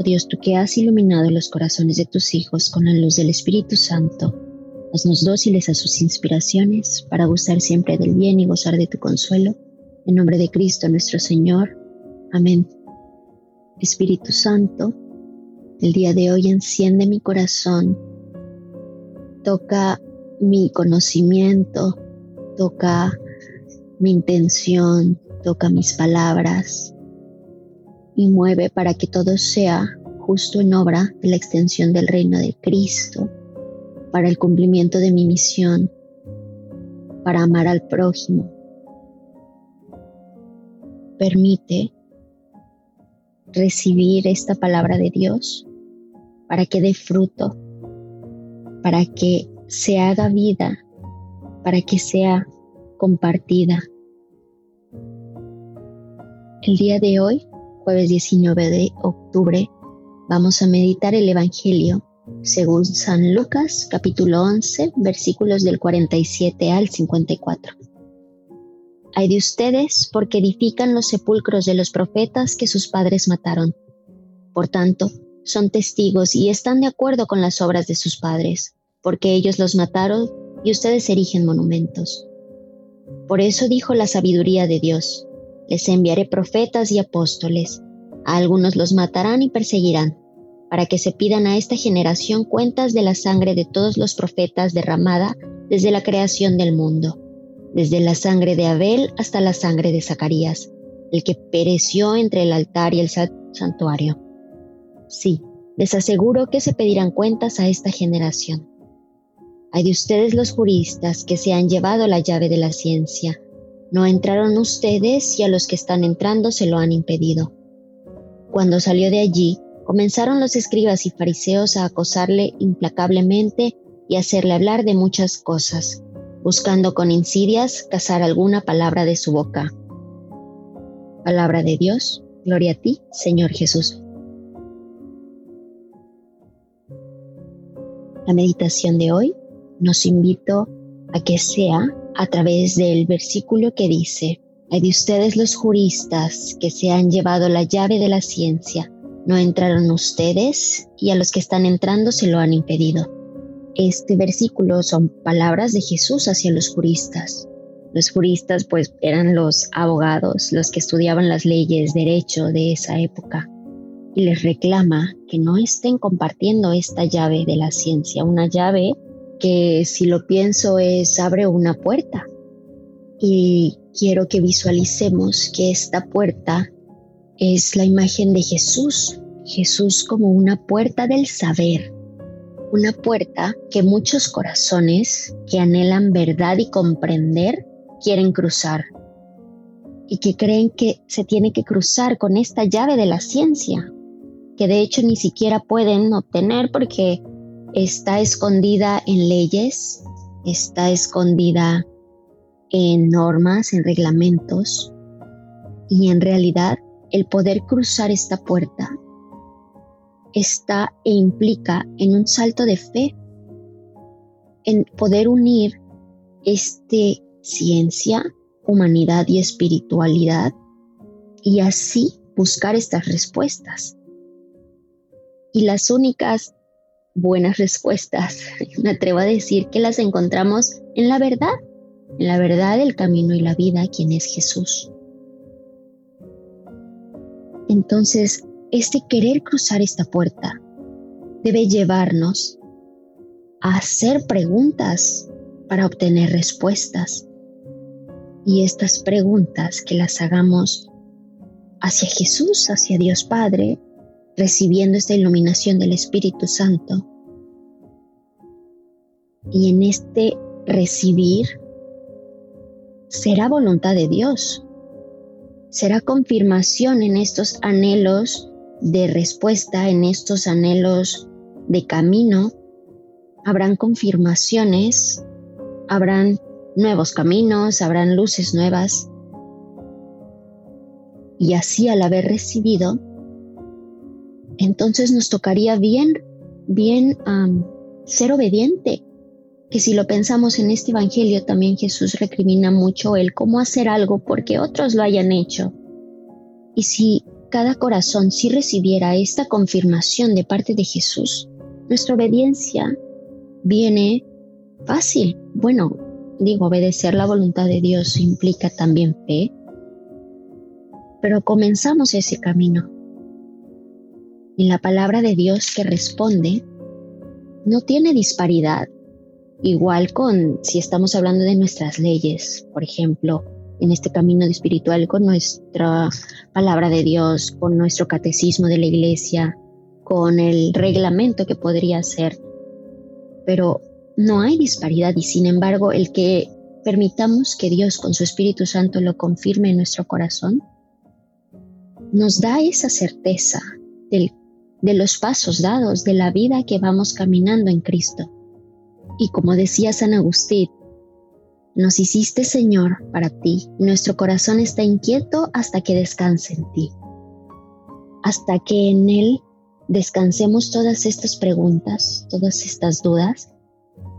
Oh Dios, tú que has iluminado los corazones de tus hijos con la luz del Espíritu Santo, haznos dóciles a sus inspiraciones para gustar siempre del bien y gozar de tu consuelo. En nombre de Cristo nuestro Señor. Amén. Espíritu Santo, el día de hoy enciende mi corazón toca mi conocimiento, toca mi intención, toca mis palabras y mueve para que todo sea justo en obra de la extensión del reino de Cristo, para el cumplimiento de mi misión, para amar al prójimo. Permite recibir esta palabra de Dios para que dé fruto para que se haga vida, para que sea compartida. El día de hoy, jueves 19 de octubre, vamos a meditar el Evangelio según San Lucas capítulo 11 versículos del 47 al 54. Hay de ustedes porque edifican los sepulcros de los profetas que sus padres mataron. Por tanto, son testigos y están de acuerdo con las obras de sus padres, porque ellos los mataron y ustedes erigen monumentos. Por eso dijo la sabiduría de Dios, les enviaré profetas y apóstoles, a algunos los matarán y perseguirán, para que se pidan a esta generación cuentas de la sangre de todos los profetas derramada desde la creación del mundo, desde la sangre de Abel hasta la sangre de Zacarías, el que pereció entre el altar y el santuario. Sí, les aseguro que se pedirán cuentas a esta generación. Hay de ustedes los juristas que se han llevado la llave de la ciencia. No entraron ustedes y a los que están entrando se lo han impedido. Cuando salió de allí, comenzaron los escribas y fariseos a acosarle implacablemente y hacerle hablar de muchas cosas, buscando con insidias cazar alguna palabra de su boca. Palabra de Dios, gloria a ti, Señor Jesús. La meditación de hoy nos invito a que sea a través del versículo que dice, hay de ustedes los juristas que se han llevado la llave de la ciencia, no entraron ustedes y a los que están entrando se lo han impedido. Este versículo son palabras de Jesús hacia los juristas. Los juristas pues eran los abogados, los que estudiaban las leyes, derecho de esa época y les reclama que no estén compartiendo esta llave de la ciencia, una llave que si lo pienso es abre una puerta. Y quiero que visualicemos que esta puerta es la imagen de Jesús, Jesús como una puerta del saber, una puerta que muchos corazones que anhelan verdad y comprender quieren cruzar. Y que creen que se tiene que cruzar con esta llave de la ciencia, que de hecho ni siquiera pueden obtener porque está escondida en leyes, está escondida en normas, en reglamentos y en realidad el poder cruzar esta puerta está e implica en un salto de fe, en poder unir este ciencia, humanidad y espiritualidad y así buscar estas respuestas. Y las únicas buenas respuestas, me atrevo a decir que las encontramos en la verdad, en la verdad, el camino y la vida, quien es Jesús. Entonces, este querer cruzar esta puerta debe llevarnos a hacer preguntas para obtener respuestas. Y estas preguntas que las hagamos hacia Jesús, hacia Dios Padre, recibiendo esta iluminación del Espíritu Santo. Y en este recibir será voluntad de Dios, será confirmación en estos anhelos de respuesta, en estos anhelos de camino habrán confirmaciones, habrán nuevos caminos, habrán luces nuevas. Y así al haber recibido, entonces nos tocaría bien, bien ser obediente. Que si lo pensamos en este Evangelio, también Jesús recrimina mucho el cómo hacer algo porque otros lo hayan hecho. Y si cada corazón sí recibiera esta confirmación de parte de Jesús, nuestra obediencia viene fácil. Bueno, digo, obedecer la voluntad de Dios implica también fe, pero comenzamos ese camino. Y la palabra de Dios que responde no tiene disparidad. Igual con si estamos hablando de nuestras leyes, por ejemplo, en este camino espiritual con nuestra palabra de Dios, con nuestro catecismo de la iglesia, con el reglamento que podría ser. Pero no hay disparidad y sin embargo el que permitamos que Dios con su Espíritu Santo lo confirme en nuestro corazón, nos da esa certeza de los pasos dados, de la vida que vamos caminando en Cristo. Y como decía San Agustín, nos hiciste Señor para ti nuestro corazón está inquieto hasta que descanse en ti. Hasta que en Él descansemos todas estas preguntas, todas estas dudas,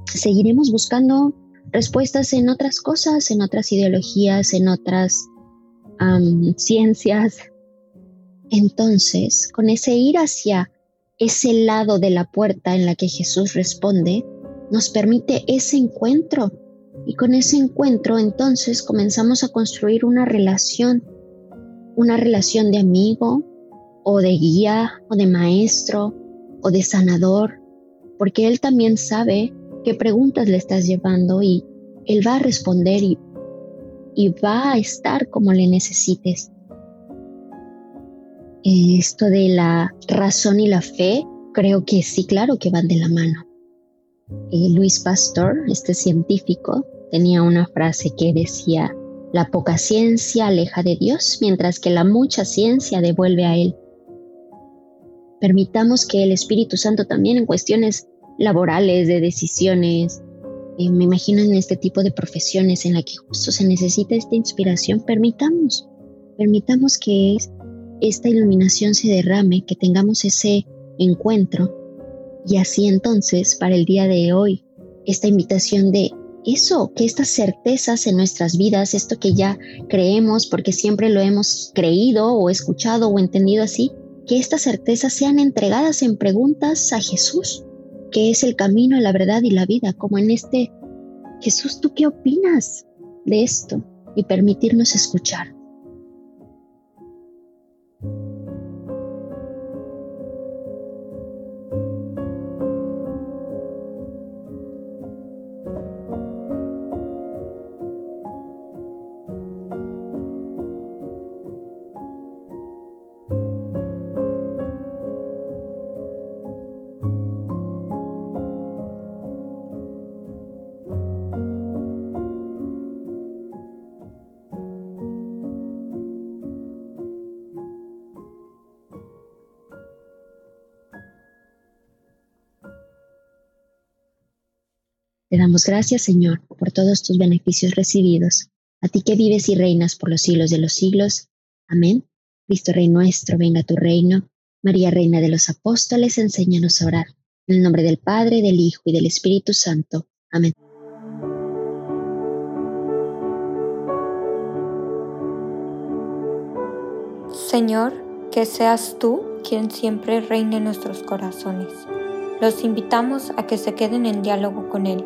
seguiremos buscando respuestas en otras cosas, en otras ideologías, en otras ciencias. Entonces, con ese ir hacia ese lado de la puerta en la que Jesús responde, nos permite ese encuentro. Y con ese encuentro entonces comenzamos a construir una relación, una relación de amigo o de guía o de maestro o de sanador, porque Él también sabe qué preguntas le estás llevando y Él va a responder y, va a estar como le necesites. Esto de la razón y la fe, creo que sí, claro que van de la mano. Luis Pastor, este científico, tenía una frase que decía, la poca ciencia aleja de Dios, mientras que la mucha ciencia devuelve a Él. Permitamos que el Espíritu Santo también en cuestiones laborales, de decisiones, eh, me imagino en este tipo de profesiones en la que justo se necesita esta inspiración, permitamos, permitamos que esta iluminación se derrame, que tengamos ese encuentro y así entonces, para el día de hoy, esta invitación de eso, que estas certezas en nuestras vidas, esto que ya creemos porque siempre lo hemos creído o escuchado o entendido así, que estas certezas sean entregadas en preguntas a Jesús, que es el camino, la verdad y la vida, como en este Jesús, ¿tú qué opinas de esto? Y permitirnos escuchar. Te damos gracias, Señor, por todos tus beneficios recibidos. A ti que vives y reinas por los siglos de los siglos. Amén. Cristo Rey nuestro, venga tu reino. María, Reina de los Apóstoles, enséñanos a orar. En el nombre del Padre, del Hijo y del Espíritu Santo. Amén. Señor, que seas tú quien siempre reine en nuestros corazones. Los invitamos a que se queden en diálogo con Él